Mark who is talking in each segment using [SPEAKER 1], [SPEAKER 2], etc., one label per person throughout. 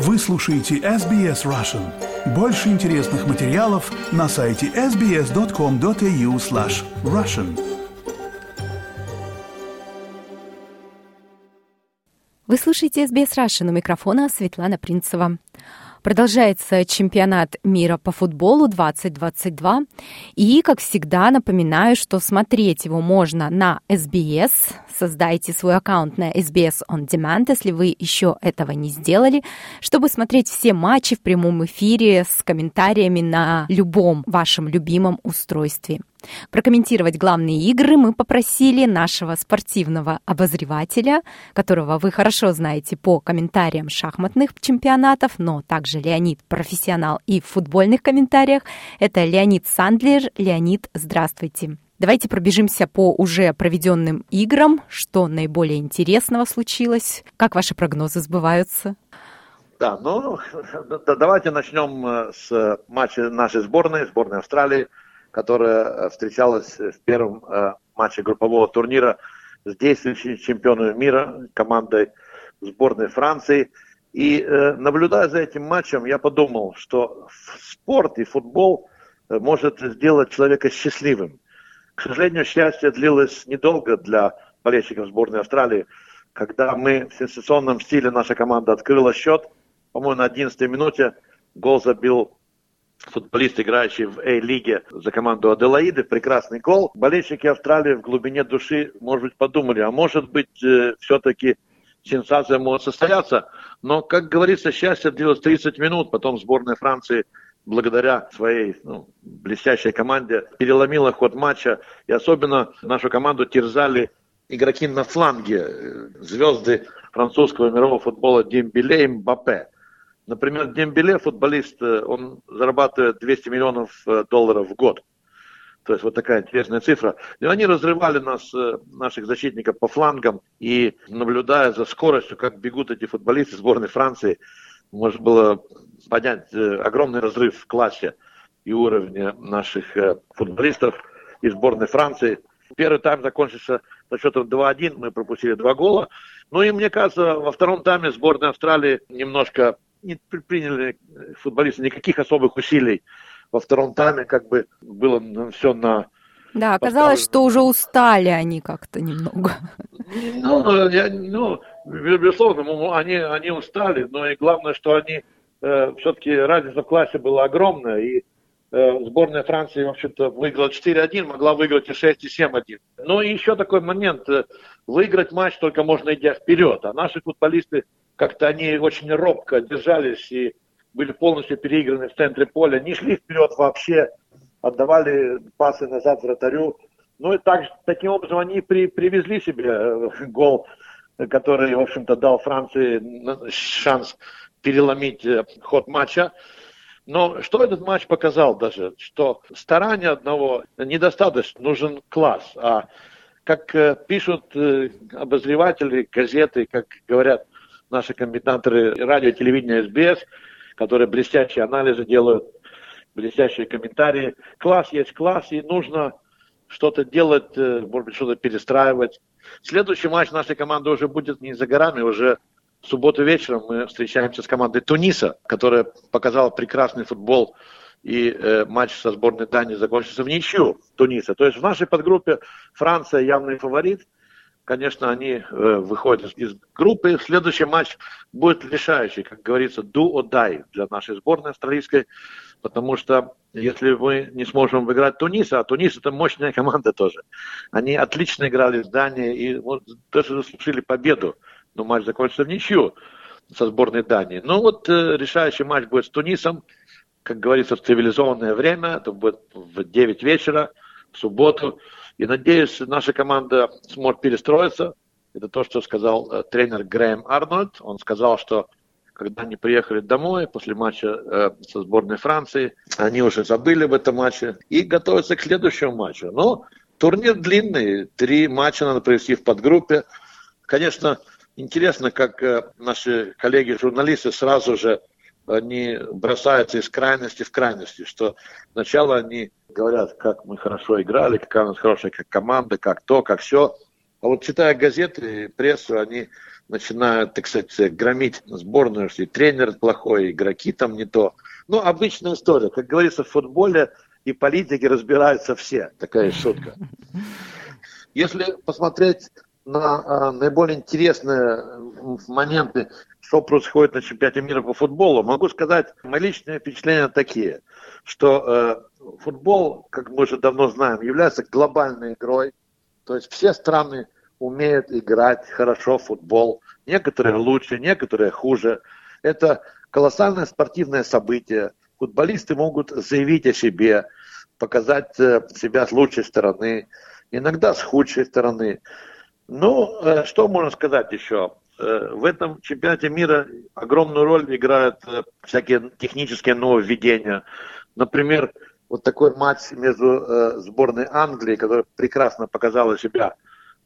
[SPEAKER 1] Вы слушаете SBS Russian. Больше интересных материалов на сайте sbs.com.au slash russian.
[SPEAKER 2] Вы слушаете SBS Russian. У микрофона Светлана Принцева. Продолжается чемпионат мира по футболу 2022. И, как всегда, напоминаю, что смотреть его можно на SBS. Создайте свой аккаунт на SBS On Demand, если вы еще этого не сделали, чтобы смотреть все матчи в прямом эфире с комментариями на любом вашем любимом устройстве. Прокомментировать главные игры мы попросили нашего спортивного обозревателя, которого вы хорошо знаете по комментариям шахматных чемпионатов, но также Леонид профессионал и в футбольных комментариях. Это Леонид Сандлер. Леонид, здравствуйте. Давайте пробежимся по уже проведенным играм, что наиболее интересного случилось, как ваши прогнозы сбываются.
[SPEAKER 3] Да, ну давайте начнем э, с матча нашей сборной, сборной Австралии которая э, встречалась в первом э, матче группового турнира с действующим чемпионом мира, командой сборной Франции. И э, наблюдая за этим матчем, я подумал, что спорт и футбол может сделать человека счастливым. К сожалению, счастье длилось недолго для болельщиков сборной Австралии, когда мы в сенсационном стиле, наша команда открыла счет, по-моему, на 11 минуте гол забил футболист, играющий в A-лиге за команду Аделаиды, прекрасный гол. Болельщики Австралии в глубине души, может быть, подумали, а может быть, э, все-таки сенсация может состояться. Но, как говорится, счастье длилось 30 минут, потом сборная Франции благодаря своей ну, блестящей команде переломила ход матча. И особенно нашу команду терзали игроки на фланге, э, звезды французского мирового футбола Дембеле и Мбаппе. Например, Дембеле, футболист, э, он зарабатывает 200 миллионов э, долларов в год. То есть вот такая интересная цифра. И они разрывали нас, э, наших защитников по флангам. И наблюдая за скоростью, как бегут эти футболисты сборной Франции, можно было понять огромный разрыв в классе и уровне наших футболистов из сборной Франции. Первый тайм закончился со счетом 2-1, мы пропустили два гола. Ну и мне кажется, во втором тайме сборная Австралии немножко не предприняли футболисты никаких особых усилий. Во втором тайме как бы было все на...
[SPEAKER 2] Да, оказалось, что уже устали они как-то немного.
[SPEAKER 3] Ну, я, ну безусловно, они, они устали, но и главное, что они э, все-таки разница в классе была огромная, и э, сборная Франции, в общем-то, выиграла 4-1, могла выиграть и 6, и 7-1. Ну и еще такой момент, э, выиграть матч только можно идя вперед, а наши футболисты как-то они очень робко держались и были полностью переиграны в центре поля, не шли вперед вообще, отдавали пасы назад вратарю. Ну и так, таким образом они при, привезли себе э, гол, который, в общем-то, дал Франции шанс переломить э, ход матча. Но что этот матч показал даже? Что старания одного недостаточно, нужен класс. А как э, пишут обозреватели, газеты, как говорят наши комментаторы радио, телевидения СБС, которые блестящие анализы делают, блестящие комментарии. Класс есть класс, и нужно что-то делать, э, может быть, что-то перестраивать. Следующий матч нашей команды уже будет не за горами, уже в субботу вечером мы встречаемся с командой Туниса, которая показала прекрасный футбол, и э, матч со сборной Дании закончился в ничью Туниса. То есть в нашей подгруппе Франция явный фаворит – конечно, они э, выходят из группы. Следующий матч будет решающий, как говорится, do or die для нашей сборной австралийской, потому что если мы не сможем выиграть Туниса, а Тунис это мощная команда тоже, они отлично играли в Дании и вот, даже заслужили победу, но матч закончился в ничью со сборной Дании. Ну вот э, решающий матч будет с Тунисом, как говорится, в цивилизованное время, это будет в 9 вечера, в субботу. И надеюсь, наша команда сможет перестроиться. Это то, что сказал э, тренер Грэм Арнольд. Он сказал, что когда они приехали домой после матча э, со сборной Франции, они уже забыли об этом матче и готовятся к следующему матчу. Но турнир длинный, три матча надо провести в подгруппе. Конечно, интересно, как э, наши коллеги-журналисты сразу же они бросаются из крайности в крайности, что сначала они говорят, как мы хорошо играли, какая у нас хорошая как команда, как то, как все. А вот читая газеты, прессу, они начинают, так сказать, громить сборную, что и тренер плохой, и игроки там не то. Ну, обычная история. Как говорится, в футболе и политике разбираются все. Такая шутка. Если посмотреть на а, наиболее интересные моменты, что происходит на чемпионате мира по футболу, могу сказать, мои личные впечатления такие, что э, футбол, как мы уже давно знаем, является глобальной игрой. То есть все страны умеют играть хорошо в футбол. Некоторые лучше, некоторые хуже. Это колоссальное спортивное событие. Футболисты могут заявить о себе, показать э, себя с лучшей стороны, иногда с худшей стороны. Ну, э, что можно сказать еще? Э, в этом чемпионате мира огромную роль играют э, всякие технические нововведения. Например, вот такой матч между сборной Англии, которая прекрасно показала себя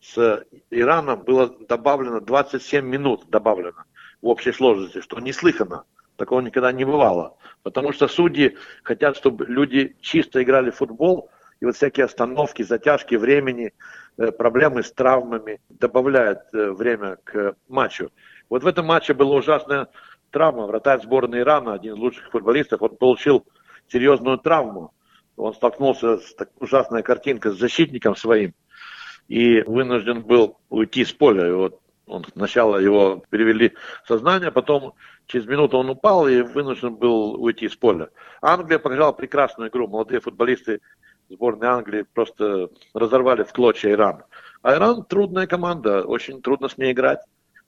[SPEAKER 3] с Ираном, было добавлено 27 минут добавлено в общей сложности, что неслыханно. Такого никогда не бывало. Потому что судьи хотят, чтобы люди чисто играли в футбол, и вот всякие остановки, затяжки времени, э, проблемы с травмами добавляют э, время к матчу. Вот в этом матче была ужасная травма. Вратарь сборной Ирана, один из лучших футболистов, он получил серьезную травму. Он столкнулся с такой ужасной картинкой с защитником своим и вынужден был уйти с поля. И вот он сначала его перевели в сознание, потом через минуту он упал и вынужден был уйти с поля. Англия показала прекрасную игру. Молодые футболисты сборной Англии просто разорвали в клочья Иран. А Иран трудная команда, очень трудно с ней играть.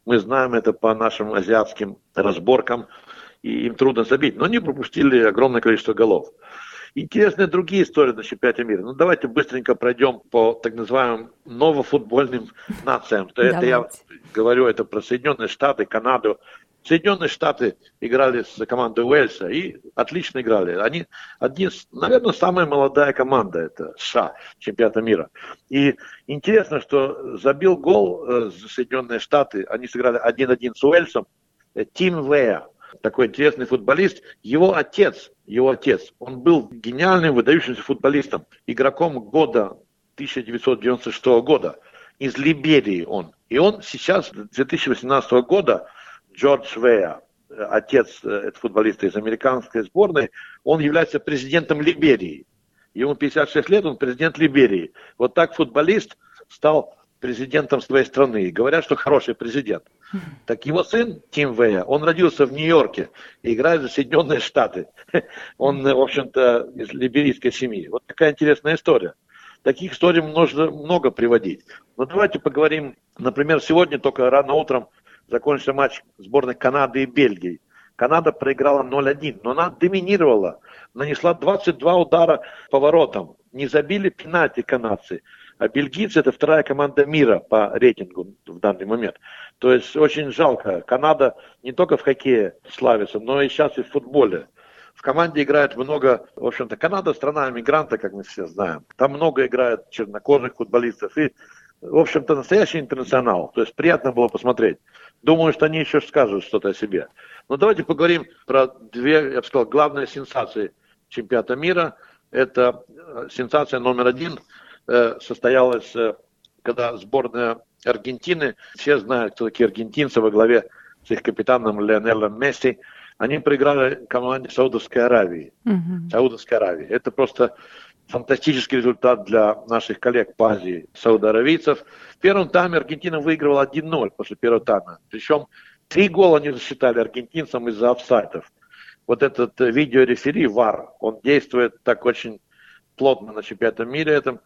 [SPEAKER 3] Мы знаем это по нашим азиатским разборкам, и им трудно забить. Но они пропустили огромное количество голов. Интересные другие истории на чемпионате мира. Ну, давайте быстренько пройдем по так называемым новофутбольным нациям. Это я говорю это про Соединенные Штаты, Канаду, Соединенные Штаты играли с командой Уэльса и отлично играли. Они одни, наверное, самая молодая команда, это США, чемпионата мира. И интересно, что забил гол э, Соединенные Штаты, они сыграли 1-1 с Уэльсом, э, Тим Вея, такой интересный футболист. Его отец, его отец, он был гениальным, выдающимся футболистом, игроком года 1996 года. Из Либерии он. И он сейчас, 2018 года, Джордж Вея, отец э, этого футболиста из американской сборной, он является президентом Либерии. Ему 56 лет, он президент Либерии. Вот так футболист стал президентом своей страны. Говорят, что хороший президент. Так его сын, Тим Вея, он родился в Нью-Йорке и играет за Соединенные Штаты. Он, в общем-то, из либерийской семьи. Вот такая интересная история. Таких историй можно много приводить. Но давайте поговорим, например, сегодня только рано утром закончился матч сборной Канады и Бельгии. Канада проиграла 0-1, но она доминировала, нанесла 22 удара по воротам. Не забили пенальти канадцы. А бельгийцы это вторая команда мира по рейтингу в данный момент. То есть очень жалко. Канада не только в хоккее славится, но и сейчас и в футболе. В команде играет много, в общем-то, Канада страна иммигранта, как мы все знаем. Там много играет чернокожих футболистов. И, в общем-то, настоящий интернационал. То есть приятно было посмотреть. Думаю, что они еще скажут что-то о себе. Но давайте поговорим про две, я бы сказал, главные сенсации чемпионата мира. Это э, сенсация номер один э, состоялась, э, когда сборная Аргентины, все знают, кто такие аргентинцы во главе с их капитаном Леонелом Месси, они проиграли команде Саудовской Аравии. Mm-hmm. Саудовской Аравии. Это просто фантастический результат для наших коллег по Азии, саудоаравийцев. В первом тайме Аргентина выигрывала 1-0 после первого тайма. Причем три гола не засчитали аргентинцам из-за офсайтов. Вот этот э, видеорефери ВАР, он действует так очень плотно на чемпионате мира этом.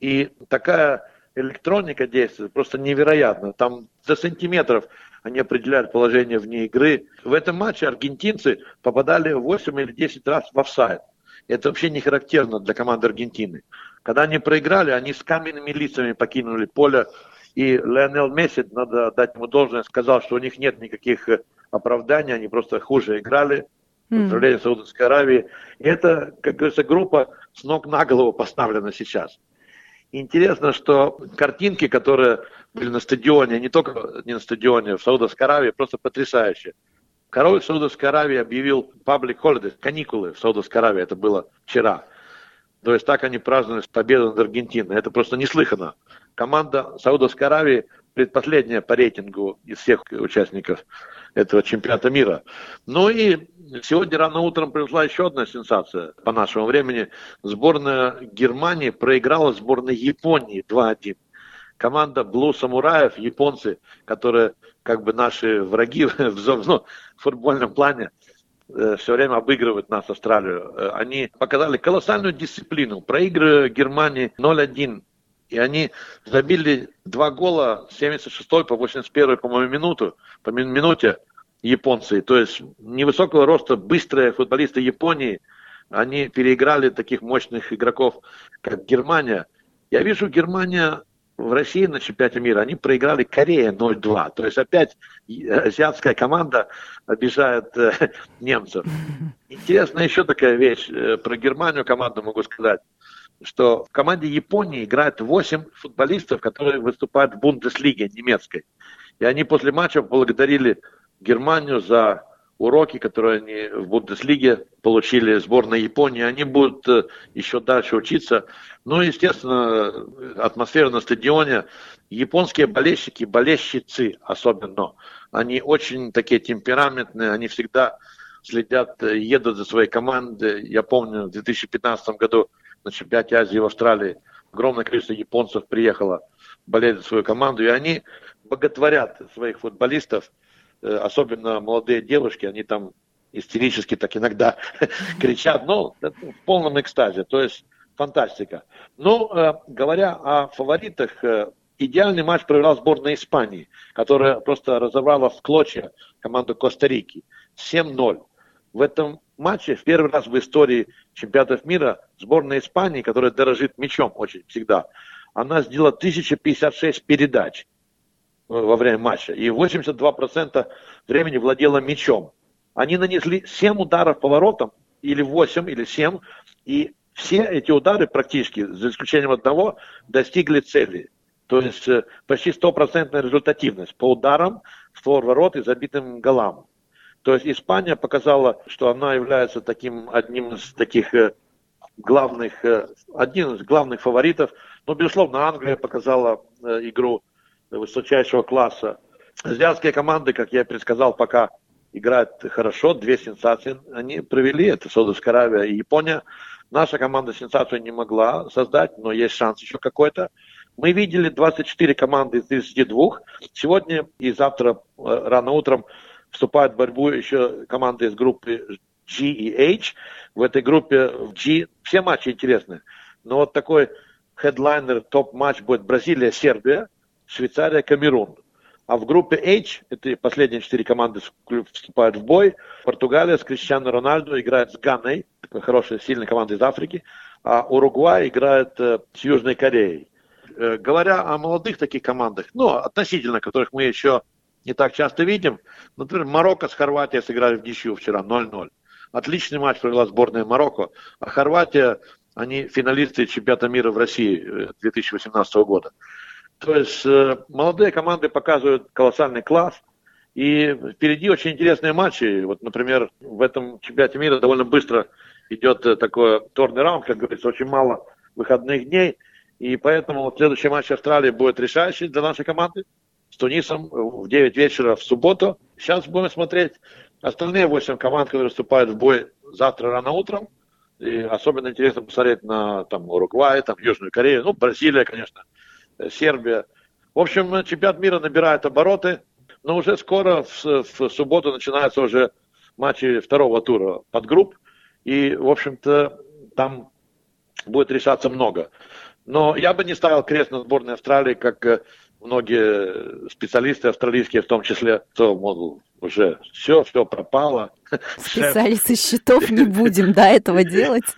[SPEAKER 3] И такая электроника действует просто невероятно. Там за сантиметров они определяют положение вне игры. В этом матче аргентинцы попадали 8 или 10 раз в офсайд. Это вообще не характерно для команды Аргентины. Когда они проиграли, они с каменными лицами покинули поле. И Леонел Месси, надо дать ему должное, сказал, что у них нет никаких э, оправданий, они просто хуже играли. Поздравление mm. Саудовской Аравии. И это, как говорится, группа с ног на голову поставлена сейчас. Интересно, что картинки, которые были на стадионе, не только не на стадионе, в Саудовской Аравии, просто потрясающие. Король Саудовской Аравии объявил public holidays, каникулы в Саудовской Аравии, это было вчера. То есть так они праздновали победу над Аргентиной. Это просто неслыханно. Команда Саудовской Аравии предпоследняя по рейтингу из всех участников этого чемпионата мира. Ну и сегодня рано утром произошла еще одна сенсация по нашему времени. Сборная Германии проиграла сборной Японии 2-1. Команда Blue Самураев, японцы, которые как бы наши враги в, ну, в футбольном плане, э, все время обыгрывают нас, Австралию. Э, они показали колоссальную дисциплину. Проигры Германии 0-1 и они забили два гола с 76 по 81, по-моему, минуту, по минуте японцы. То есть невысокого роста, быстрые футболисты Японии, они переиграли таких мощных игроков, как Германия. Я вижу, Германия в России на чемпионате мира, они проиграли Корее 0-2. То есть опять азиатская команда обижает э, немцев. Интересная еще такая вещь э, про Германию команду могу сказать что в команде Японии играет 8 футболистов, которые выступают в Бундеслиге немецкой. И они после матча благодарили Германию за уроки, которые они в Бундеслиге получили сборной Японии. Они будут э, еще дальше учиться. Ну, естественно, атмосфера на стадионе. Японские болельщики, болельщицы особенно, они очень такие темпераментные, они всегда следят, э, едут за своей командой. Я помню, в 2015 году на чемпионате Азии в Австралии огромное количество японцев приехало болеть за свою команду, и они боготворят своих футболистов, особенно молодые девушки, они там истерически так иногда кричат, но в полном экстазе, то есть фантастика. Ну, э, говоря о фаворитах, э, идеальный матч провела сборная Испании, которая просто разорвала в клочья команду Коста-Рики 7-0. В этом матче в первый раз в истории чемпионатов мира сборная Испании, которая дорожит мячом очень всегда, она сделала 1056 передач э, во время матча и 82% времени владела мячом. Они нанесли 7 ударов по воротам, или 8, или 7, и все эти удары практически, за исключением одного, достигли цели. То есть э, почти стопроцентная результативность по ударам, створ ворот и забитым голам. То есть Испания показала, что она является таким одним из таких э, главных, э, один из главных фаворитов. Но, безусловно, Англия показала игру высочайшего класса. Азиатские команды, как я предсказал, пока играют хорошо. Две сенсации они провели. Это Саудовская Аравия и Япония. Наша команда сенсацию не могла создать, но есть шанс еще какой-то. Мы видели 24 команды из 32. Сегодня и завтра рано утром вступают в борьбу еще команды из группы G и H. В этой группе G все матчи интересны. Но вот такой хедлайнер, топ-матч будет Бразилия-Сербия, Швейцария-Камерун. А в группе H, это последние четыре команды вступают в бой, Португалия с Криштиану Рональду играет с Ганой, такой хорошая, сильная команда из Африки, а Уругвай играет э, с Южной Кореей. Э, говоря о молодых таких командах, ну, относительно которых мы еще не так часто видим. Например, Марокко с Хорватией сыграли в ничью вчера 0-0. Отличный матч провела сборная Марокко. А Хорватия, они финалисты чемпионата мира в России 2018 э, года. То есть э, молодые команды показывают колоссальный класс. И впереди очень интересные матчи. Вот, например, в этом чемпионате мира довольно быстро идет э, такой торный раунд, как говорится, очень мало выходных дней. И поэтому следующий матч Австралии будет решающий для нашей команды с Тунисом в 9 вечера в субботу. Сейчас будем смотреть остальные 8 команд, которые выступают в бой завтра рано утром. И особенно интересно посмотреть на там, Уругвай, там, Южную Корею, ну, Бразилия, конечно, э, Сербия. В общем, чемпионат мира набирает обороты, но уже скоро, в, в субботу, начинаются уже матчи второго тура под групп. И, в общем-то, там будет решаться много. Но я бы не ставил крест на сборной Австралии как э, многие специалисты австралийские в том числе, то, мол, уже все, все пропало.
[SPEAKER 2] Специалисты счетов не будем, да, этого делать.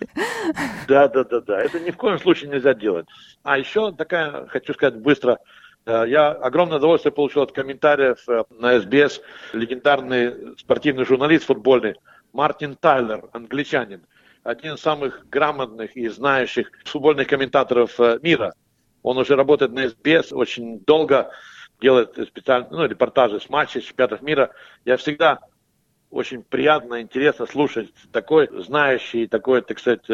[SPEAKER 3] Да, да, да, да. Это ни в коем случае нельзя делать. А еще такая, хочу сказать быстро, э, я огромное удовольствие получил от комментариев э, на СБС. Легендарный спортивный журналист футбольный Мартин Тайлер, англичанин. Один из самых грамотных и знающих футбольных комментаторов э, мира. Он уже работает на СБС очень долго, делает специальные ну, репортажи с матчей, с чемпионатов мира. Я всегда очень приятно, интересно слушать такой знающий, такой, так сказать,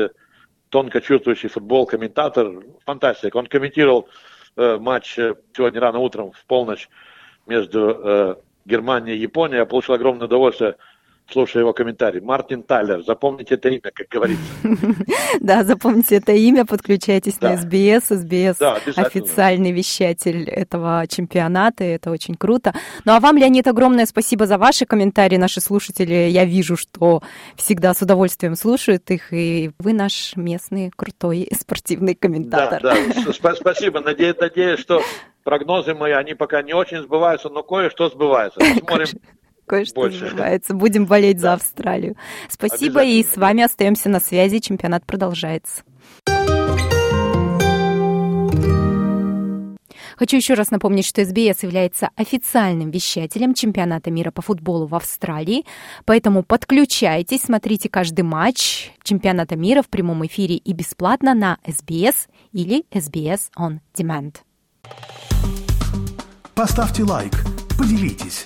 [SPEAKER 3] тонко чувствующий футбол комментатор. Фантастика. Он комментировал э, матч э, сегодня рано утром в полночь между э, Германией и Японией. Я получил огромное удовольствие слушая его комментарий. Мартин Тайлер, запомните это имя, как говорится.
[SPEAKER 2] Да, запомните это имя, подключайтесь на СБС. СБС официальный вещатель этого чемпионата, это очень круто. Ну а вам, Леонид, огромное спасибо за ваши комментарии. Наши слушатели, я вижу, что всегда с удовольствием слушают их, и вы наш местный крутой спортивный комментатор.
[SPEAKER 3] Да, да, спасибо. Надеюсь, надеюсь, что прогнозы мои, они пока не очень сбываются, но кое-что сбывается. Посмотрим,
[SPEAKER 2] кое-что называется. Будем болеть за Австралию. Спасибо, и с вами остаемся на связи. Чемпионат продолжается. Хочу еще раз напомнить, что СБС является официальным вещателем чемпионата мира по футболу в Австралии, поэтому подключайтесь, смотрите каждый матч чемпионата мира в прямом эфире и бесплатно на СБС или SBS On Demand.
[SPEAKER 1] Поставьте лайк, поделитесь